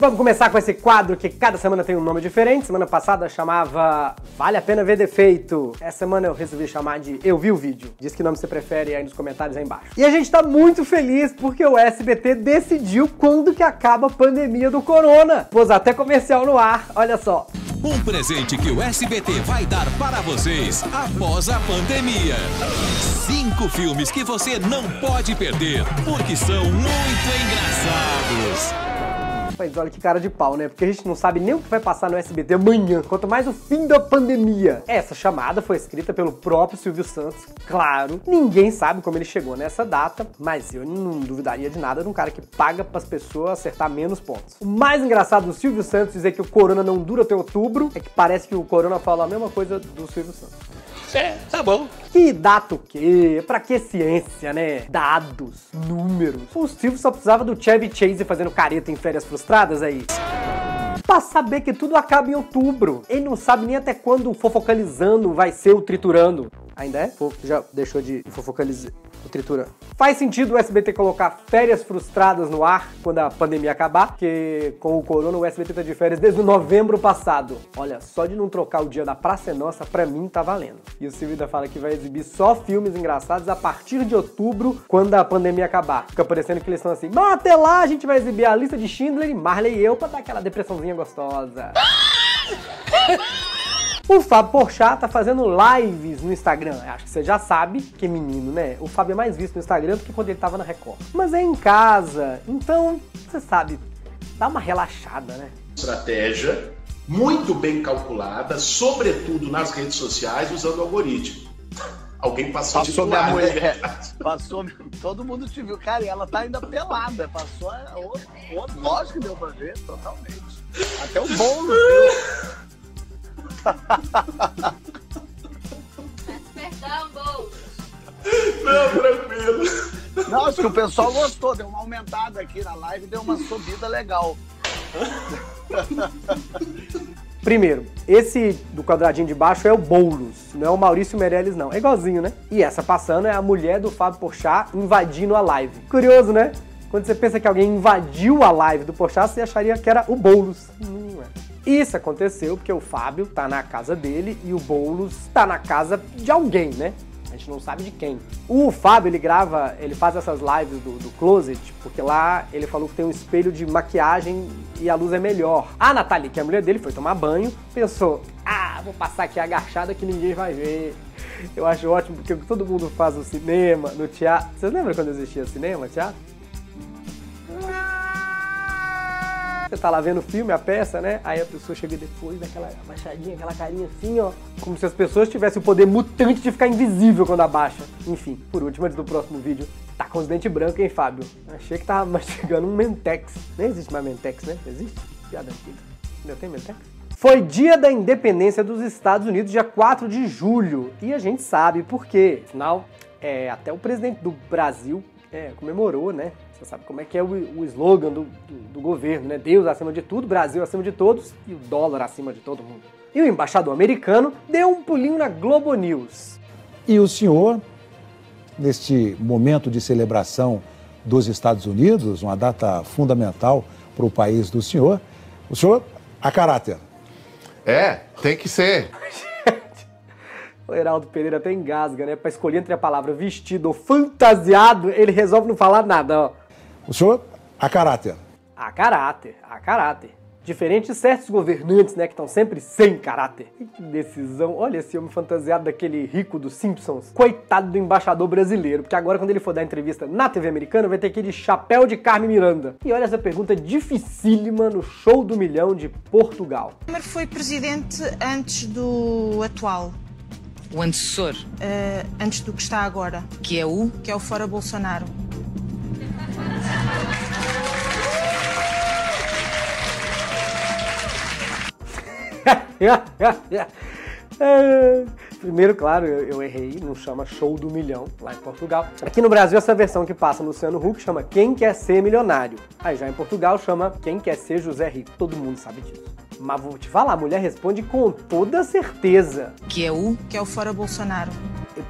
Vamos começar com esse quadro que cada semana tem um nome diferente. Semana passada chamava Vale a Pena Ver Defeito. Essa semana eu resolvi chamar de Eu Vi o Vídeo. Diz que nome você prefere aí nos comentários aí embaixo. E a gente tá muito feliz porque o SBT decidiu quando que acaba a pandemia do corona. Pôs até comercial no ar, olha só. Um presente que o SBT vai dar para vocês após a pandemia. Cinco filmes que você não pode perder, porque são muito engraçados. Mas olha que cara de pau, né? Porque a gente não sabe nem o que vai passar no SBT amanhã, quanto mais o fim da pandemia. Essa chamada foi escrita pelo próprio Silvio Santos, claro. Ninguém sabe como ele chegou nessa data, mas eu não duvidaria de nada de um cara que paga para as pessoas acertar menos pontos. O mais engraçado do Silvio Santos dizer que o corona não dura até outubro é que parece que o corona fala a mesma coisa do Silvio Santos. É, tá bom. Que data o quê? Pra que ciência, né? Dados, números. O Silvio só precisava do Chevy Chase fazendo careta em férias frustradas aí. Pra saber que tudo acaba em outubro. Ele não sabe nem até quando o fofocalizando vai ser o triturando. Ainda é? Já deixou de fofocalizar o triturando. Faz sentido o SBT colocar férias frustradas no ar quando a pandemia acabar, porque com o corona o SBT tá de férias desde novembro passado. Olha, só de não trocar o dia da Praça é Nossa, pra mim tá valendo. E o Silvio ainda fala que vai exibir só filmes engraçados a partir de outubro, quando a pandemia acabar. Fica parecendo que eles estão assim, mas até lá a gente vai exibir a lista de Schindler Marley e eu pra dar aquela depressãozinha gostosa. O Fábio Porchat tá fazendo lives no Instagram. Acho que você já sabe que menino, né? O Fábio é mais visto no Instagram do que quando ele tava na Record. Mas é em casa, então, você sabe, dá uma relaxada, né? Estratégia muito bem calculada, sobretudo nas redes sociais, usando o algoritmo. Alguém passou, Passou de minha mulher. né? Passou, todo mundo te viu. Cara, e ela tá ainda pelada. Passou, lógico que deu pra ver, totalmente. Até o bolo. Não, tranquilo. Não, acho que o pessoal gostou. Deu uma aumentada aqui na live, deu uma subida legal. Primeiro, esse do quadradinho de baixo é o Boulos, não é o Maurício Meirelles não. É igualzinho, né? E essa passando é a mulher do Fábio Porchat invadindo a live. Curioso, né? Quando você pensa que alguém invadiu a live do Porchat, você acharia que era o Boulos. Não. Isso aconteceu porque o Fábio tá na casa dele e o Boulos tá na casa de alguém, né? A gente não sabe de quem. O Fábio, ele grava, ele faz essas lives do, do closet, porque lá ele falou que tem um espelho de maquiagem e a luz é melhor. A Natália, que é a mulher dele, foi tomar banho, pensou, ah, vou passar aqui agachada que ninguém vai ver. Eu acho ótimo, porque todo mundo faz no cinema, no teatro. Vocês lembram quando existia cinema, teatro? Você tá lá vendo o filme, a peça, né? Aí a pessoa chega depois daquela abaixadinha, aquela carinha assim, ó. Como se as pessoas tivessem o poder mutante de ficar invisível quando abaixa. Enfim, por último, antes do próximo vídeo, tá com os dentes brancos, hein, Fábio? Achei que tava mastigando um Mentex. Nem existe mais Mentex, né? Existe? Piada antiga. Ainda tem Mentex? Foi dia da independência dos Estados Unidos, dia 4 de julho. E a gente sabe por quê. Afinal, é, até o presidente do Brasil é, comemorou, né? Você sabe como é que é o, o slogan do, do, do governo, né? Deus acima de tudo, Brasil acima de todos e o dólar acima de todo mundo. E o embaixador americano deu um pulinho na Globo News. E o senhor, neste momento de celebração dos Estados Unidos, uma data fundamental para o país do senhor, o senhor, a caráter, É, tem que ser. O Heraldo Pereira até engasga, né? Pra escolher entre a palavra vestido ou fantasiado, ele resolve não falar nada, ó. O senhor, a caráter. A caráter, a caráter. Diferente de certos governantes, né, que estão sempre sem caráter. Que decisão. Olha esse homem fantasiado daquele rico dos Simpsons. Coitado do embaixador brasileiro, porque agora quando ele for dar entrevista na TV americana, vai ter aquele chapéu de Carmen Miranda. E olha essa pergunta dificílima no show do milhão de Portugal. Temer foi presidente antes do atual, O antecessor, eh, antes do que está agora, que é o que é o fora Bolsonaro. Primeiro, claro, eu, eu errei, não chama Show do Milhão lá em Portugal. Aqui no Brasil, essa versão que passa no Luciano Huck chama Quem Quer Ser Milionário. Aí já em Portugal chama Quem Quer Ser José Rico. Todo mundo sabe disso. Mas vou te falar, a mulher responde com toda certeza. que é o Que é o fora Bolsonaro.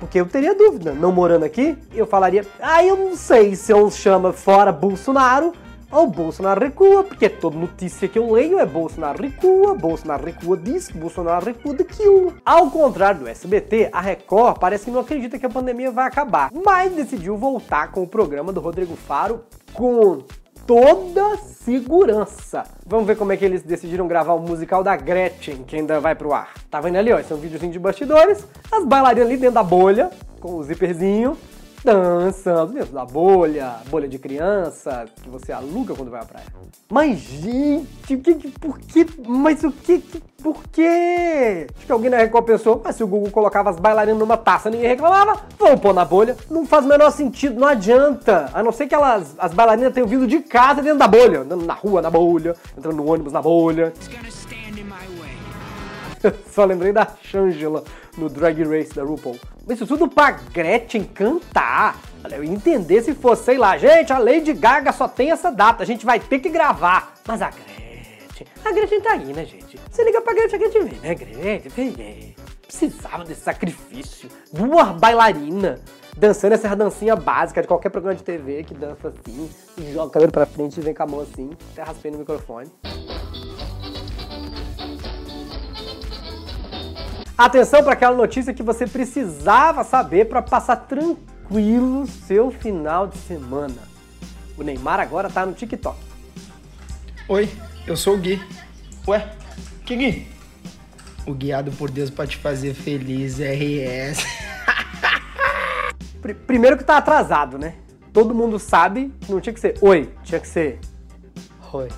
Porque eu teria dúvida, não morando aqui, eu falaria, ah, eu não sei se eu chama fora Bolsonaro O Bolsonaro recua, porque toda notícia que eu leio é Bolsonaro recua, Bolsonaro recua disso, Bolsonaro recua daquilo. Ao contrário do SBT, a Record parece que não acredita que a pandemia vai acabar, mas decidiu voltar com o programa do Rodrigo Faro com toda segurança. Vamos ver como é que eles decidiram gravar o musical da Gretchen, que ainda vai pro ar. Tá vendo ali, ó? Esse é um videozinho de bastidores. As bailarinas ali dentro da bolha, com o zíperzinho, dançando dentro da bolha, bolha de criança, que você aluga quando vai à praia. Mas, gente, que, que- por que, mas o que, que por quê? Acho que alguém na Record pensou, mas se o Google colocava as bailarinas numa taça, ninguém reclamava, vamos pôr na bolha. Não faz o menor sentido, não adianta. A não ser que elas, as bailarinas tenham vindo de casa dentro da bolha, andando na rua na bolha, entrando no ônibus na bolha. Só lembrei da Shangela no Drag Race da RuPaul. Isso tudo pra Gretchen cantar. Eu entender se fosse, sei lá, gente, a Lady Gaga só tem essa data, a gente vai ter que gravar. Mas a Gretchen, a Gretchen tá aí, né, gente? Você liga pra Gretchen, a Gretchen vem, né, Gretchen? Vem, vem. Precisava desse sacrifício. Duas bailarinas dançando essa dancinha básica de qualquer programa de TV que dança assim, joga o cabelo pra frente e vem com a mão assim, até raspei no microfone. Atenção para aquela notícia que você precisava saber para passar tranquilo seu final de semana. O Neymar agora tá no TikTok. Oi, eu sou o Gui. Ué, que Gui? O guiado por Deus pra te fazer feliz, RS. Pri- Primeiro que tá atrasado, né? Todo mundo sabe que não tinha que ser oi, tinha que ser oi.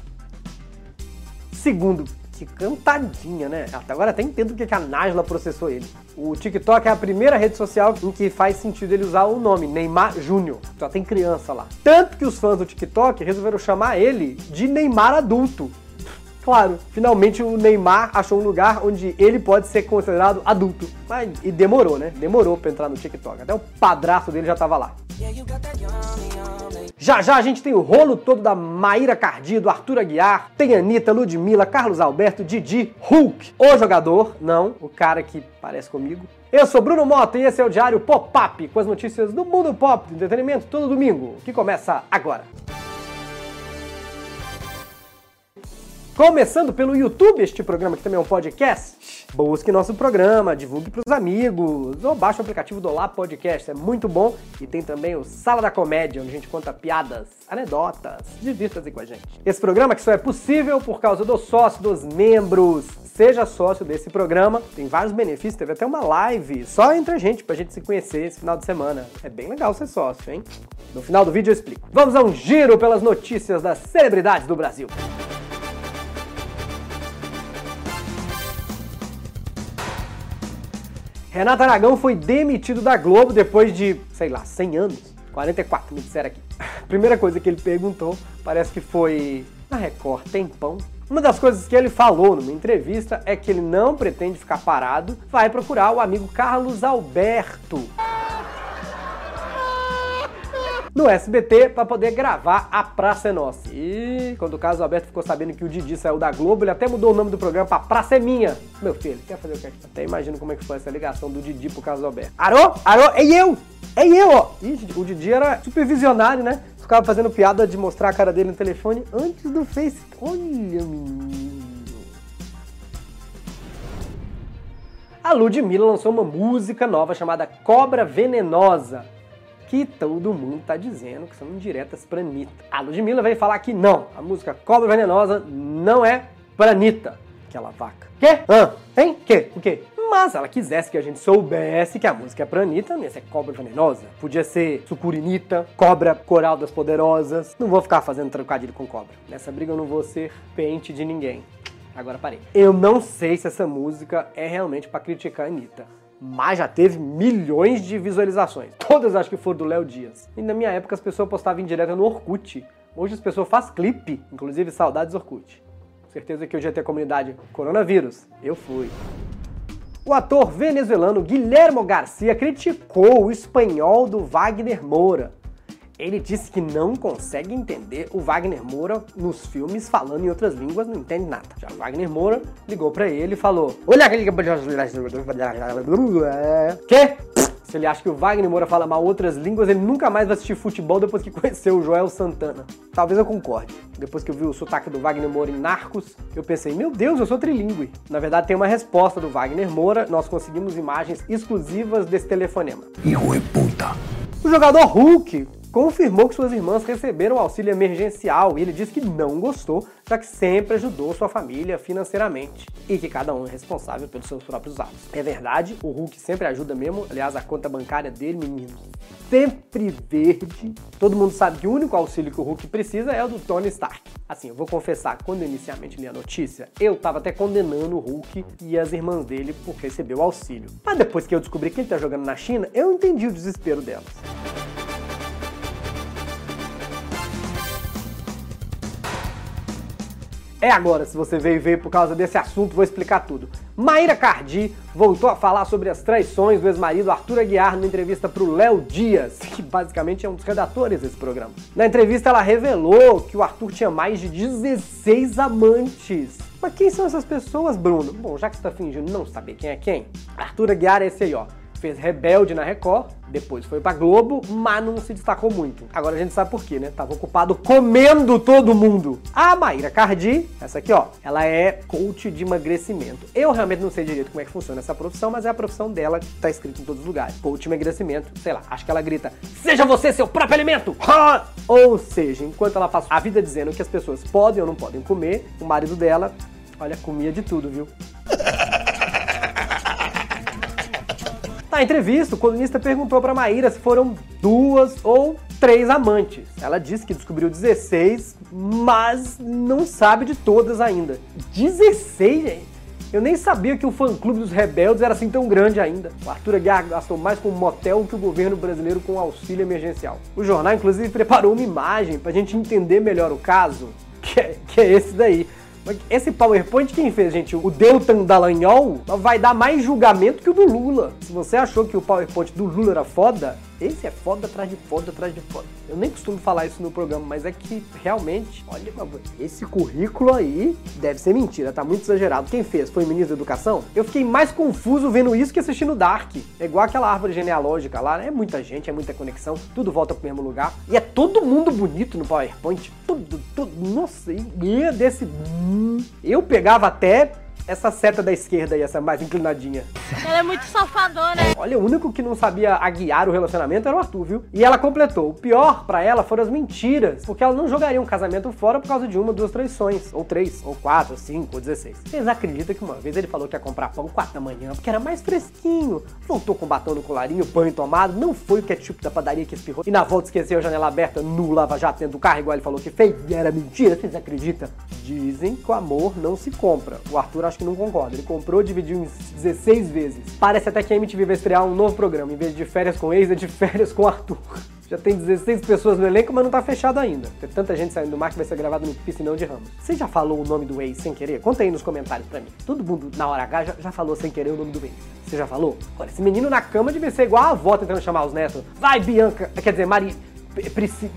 Segundo, cantadinha, né? Até agora até entendo porque que a Nájila processou ele. O TikTok é a primeira rede social em que faz sentido ele usar o nome Neymar Júnior. Só tem criança lá. Tanto que os fãs do TikTok resolveram chamar ele de Neymar adulto. Claro, finalmente o Neymar achou um lugar onde ele pode ser considerado adulto. Mas, e demorou, né? Demorou pra entrar no TikTok. Até o padrasto dele já tava lá. Já já a gente tem o rolo todo da Maíra Cardi, do Arthur Aguiar, tem Anitta, Ludmilla, Carlos Alberto, Didi, Hulk, o jogador, não, o cara que parece comigo. Eu sou Bruno Mota e esse é o Diário Pop-Up, com as notícias do mundo pop, entretenimento, todo domingo, que começa agora. Começando pelo YouTube, este programa que também é um podcast. Busque nosso programa, divulgue para os amigos, ou baixe o aplicativo do Olá Podcast, é muito bom. E tem também o Sala da Comédia, onde a gente conta piadas, anedotas, divirta-se com a gente. Esse programa que só é possível por causa do sócio, dos membros. Seja sócio desse programa, tem vários benefícios, teve até uma live só entre a gente, pra gente se conhecer esse final de semana. É bem legal ser sócio, hein? No final do vídeo eu explico. Vamos a um giro pelas notícias das celebridades do Brasil. Renato Aragão foi demitido da Globo depois de, sei lá, 100 anos. 44, me disseram aqui. Primeira coisa que ele perguntou, parece que foi na Record tem pão. Uma das coisas que ele falou numa entrevista é que ele não pretende ficar parado, vai procurar o amigo Carlos Alberto no SBT para poder gravar A Praça é Nossa. E quando o Carlos Alberto ficou sabendo que o Didi saiu da Globo, ele até mudou o nome do programa pra Praça é Minha. Meu filho, quer fazer o quê? Até imagino como é que foi essa ligação do Didi pro Carlos Alberto. Arô? Arô? Ei eu! Ei eu, ó! Ih, gente, o Didi era super visionário, né? Ficava fazendo piada de mostrar a cara dele no telefone antes do Face. Olha, menino. A Ludmilla lançou uma música nova chamada Cobra Venenosa, que todo mundo tá dizendo que são indiretas pra Anitta. A Ludmilla veio falar que não, a música Cobra Venenosa não é pra Anitta, aquela vaca. Quê? Hã? Hein? Quê? O quê? Mas ela quisesse que a gente soubesse que a música é pra Anitta, ia ser Cobra Venenosa. Podia ser Sucurinita, Cobra Coral das Poderosas. Não vou ficar fazendo trocadilho com cobra. Nessa briga eu não vou ser pente de ninguém. Agora parei. Eu não sei se essa música é realmente pra criticar a Anitta. Mas já teve milhões de visualizações. Todas acho que foram do Léo Dias. E na minha época as pessoas postavam em direto no Orkut. Hoje as pessoas fazem clipe, inclusive saudades Orkut. Certeza que hoje ia ter a comunidade coronavírus. Eu fui. O ator venezuelano Guilhermo Garcia criticou o espanhol do Wagner Moura. Ele disse que não consegue entender o Wagner Moura nos filmes falando em outras línguas, não entende nada. Já o Wagner Moura ligou pra ele e falou: Olha aquele. Quê? Se ele acha que o Wagner Moura fala mal outras línguas, ele nunca mais vai assistir futebol depois que conheceu o Joel Santana. Talvez eu concorde. Depois que eu vi o sotaque do Wagner Moura em Narcos, eu pensei, meu Deus, eu sou trilingue. Na verdade, tem uma resposta do Wagner Moura, nós conseguimos imagens exclusivas desse telefonema. Hijo de puta. O jogador Hulk confirmou que suas irmãs receberam auxílio emergencial e ele disse que não gostou, já que sempre ajudou sua família financeiramente e que cada um é responsável pelos seus próprios atos. É verdade, o Hulk sempre ajuda mesmo, aliás, a conta bancária dele, meninos, sempre verde. Todo mundo sabe que o único auxílio que o Hulk precisa é o do Tony Stark. Assim, eu vou confessar, quando eu inicialmente li a notícia, eu tava até condenando o Hulk e as irmãs dele por receber o auxílio. Mas depois que eu descobri que ele tá jogando na China, eu entendi o desespero delas. É agora, se você veio ver por causa desse assunto, vou explicar tudo. Maíra Cardi voltou a falar sobre as traições do ex-marido Arthur Aguiar numa entrevista para o Léo Dias, que basicamente é um dos redatores desse programa. Na entrevista ela revelou que o Arthur tinha mais de 16 amantes. Mas quem são essas pessoas, Bruno? Bom, já que você tá fingindo não saber quem é quem, Arthur Aguiar é esse aí, ó fez Rebelde na Record, depois foi pra Globo, mas não se destacou muito. Agora a gente sabe por quê, né? Tava ocupado comendo todo mundo. A Maíra Cardi, essa aqui, ó, ela é coach de emagrecimento. Eu realmente não sei direito como é que funciona essa profissão, mas é a profissão dela que tá escrito em todos os lugares. Coach de emagrecimento, sei lá, acho que ela grita: Seja você seu próprio alimento! Ou seja, enquanto ela passa a vida dizendo que as pessoas podem ou não podem comer, o marido dela, olha, comia de tudo, viu? Na entrevista, o colunista perguntou para Maíra se foram duas ou três amantes. Ela disse que descobriu 16, mas não sabe de todas ainda. 16, gente? Eu nem sabia que o fã-clube dos rebeldes era assim tão grande ainda. O Arthur Aguiar gastou mais com motel que o governo brasileiro com auxílio emergencial. O jornal, inclusive, preparou uma imagem pra gente entender melhor o caso, que é, que é esse daí. Esse PowerPoint quem fez, gente? O Deltan Dallagnol vai dar mais julgamento que o do Lula. Se você achou que o PowerPoint do Lula era foda, esse é foda atrás de foda atrás de foda. Eu nem costumo falar isso no programa, mas é que realmente, olha, esse currículo aí deve ser mentira, tá muito exagerado. Quem fez? Foi o ministro da Educação? Eu fiquei mais confuso vendo isso que assistindo Dark. É igual aquela árvore genealógica lá, né? é muita gente, é muita conexão, tudo volta pro mesmo lugar. E é todo mundo bonito no PowerPoint, tudo, tudo, nossa, e é desse. Eu pegava até essa seta da esquerda aí, essa mais inclinadinha. Ela é muito safadona. Olha, o único que não sabia aguiar o relacionamento era o Arthur, viu? E ela completou. O pior para ela foram as mentiras, porque ela não jogaria um casamento fora por causa de uma, duas traições, ou três, ou quatro, ou cinco, ou dezesseis. Vocês acreditam que uma vez ele falou que ia comprar pão quatro da manhã, porque era mais fresquinho. Voltou com batom no colarinho, pão entomado, não foi o ketchup da padaria que espirrou. E na volta esqueceu a janela aberta no lava-jato dentro do carro, igual ele falou que fez. E era mentira, vocês acreditam? Dizem que o amor não se compra. O Arthur acho que não concorda. Ele comprou, dividiu em 16 vezes. Parece até que a MTV vai estrear um novo programa. Em vez de férias com ex, é de férias com Arthur. Já tem 16 pessoas no elenco, mas não tá fechado ainda. Tem tanta gente saindo do mar que vai ser gravado no piscinão de Ramos. Você já falou o nome do ex sem querer? Conta aí nos comentários pra mim. Todo mundo na hora H já, já falou sem querer o nome do ex. Você já falou? Olha, esse menino na cama devia ser igual a avó tentando chamar os netos. Vai, Bianca! Quer dizer, Mari... Priscila...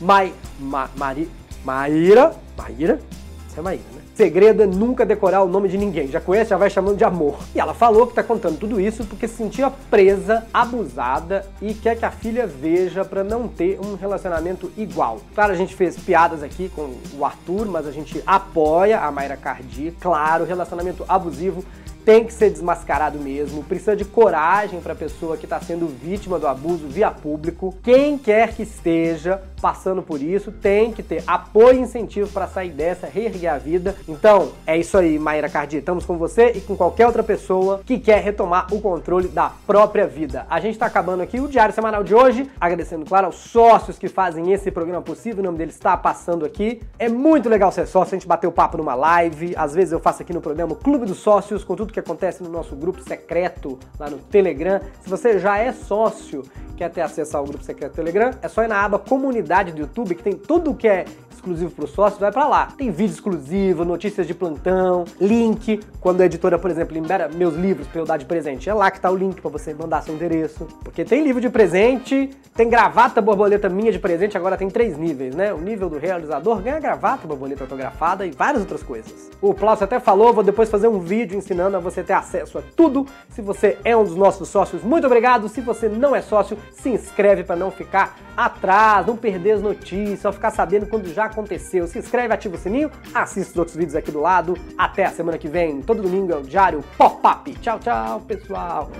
Mai... Ma, Mari... Maíra... Maíra? Isso é Maíra, né? Segredo é nunca decorar o nome de ninguém. Já conhece, já vai chamando de amor. E ela falou que tá contando tudo isso porque se sentia presa, abusada e quer que a filha veja para não ter um relacionamento igual. Claro, a gente fez piadas aqui com o Arthur, mas a gente apoia a Mayra Cardi. Claro, relacionamento abusivo tem que ser desmascarado mesmo. Precisa de coragem para a pessoa que está sendo vítima do abuso via público. Quem quer que esteja passando por isso tem que ter apoio e incentivo para sair dessa, reerguer a vida. Então, é isso aí, Maíra Cardi. Estamos com você e com qualquer outra pessoa que quer retomar o controle da própria vida. A gente está acabando aqui o Diário Semanal de hoje, agradecendo, claro, aos sócios que fazem esse programa possível. O nome deles está passando aqui. É muito legal ser sócio, a gente bateu papo numa live. Às vezes eu faço aqui no programa o Clube dos Sócios, com tudo que acontece no nosso grupo secreto lá no Telegram. Se você já é sócio, quer ter acesso ao grupo secreto Telegram, é só ir na aba comunidade do YouTube, que tem tudo que é exclusivo para os sócios, vai para lá. Tem vídeo exclusivo, notícias de plantão, link. Quando a editora, por exemplo, libera meus livros para eu dar de presente, é lá que tá o link para você mandar seu endereço. Porque tem livro de presente, tem gravata borboleta minha de presente, agora tem três níveis, né? O nível do realizador ganha gravata borboleta autografada e várias outras coisas. O Plaucio até falou, vou depois fazer um vídeo ensinando a você ter acesso a tudo. Se você é um dos nossos sócios, muito obrigado. Se você não é sócio, se inscreve para não ficar atrás, não perder as notícias, só ficar sabendo quando já aconteceu. Se inscreve, ativa o sininho, assista os outros vídeos aqui do lado. Até a semana que vem. Todo domingo é o Diário Pop-Up. Tchau, tchau, pessoal.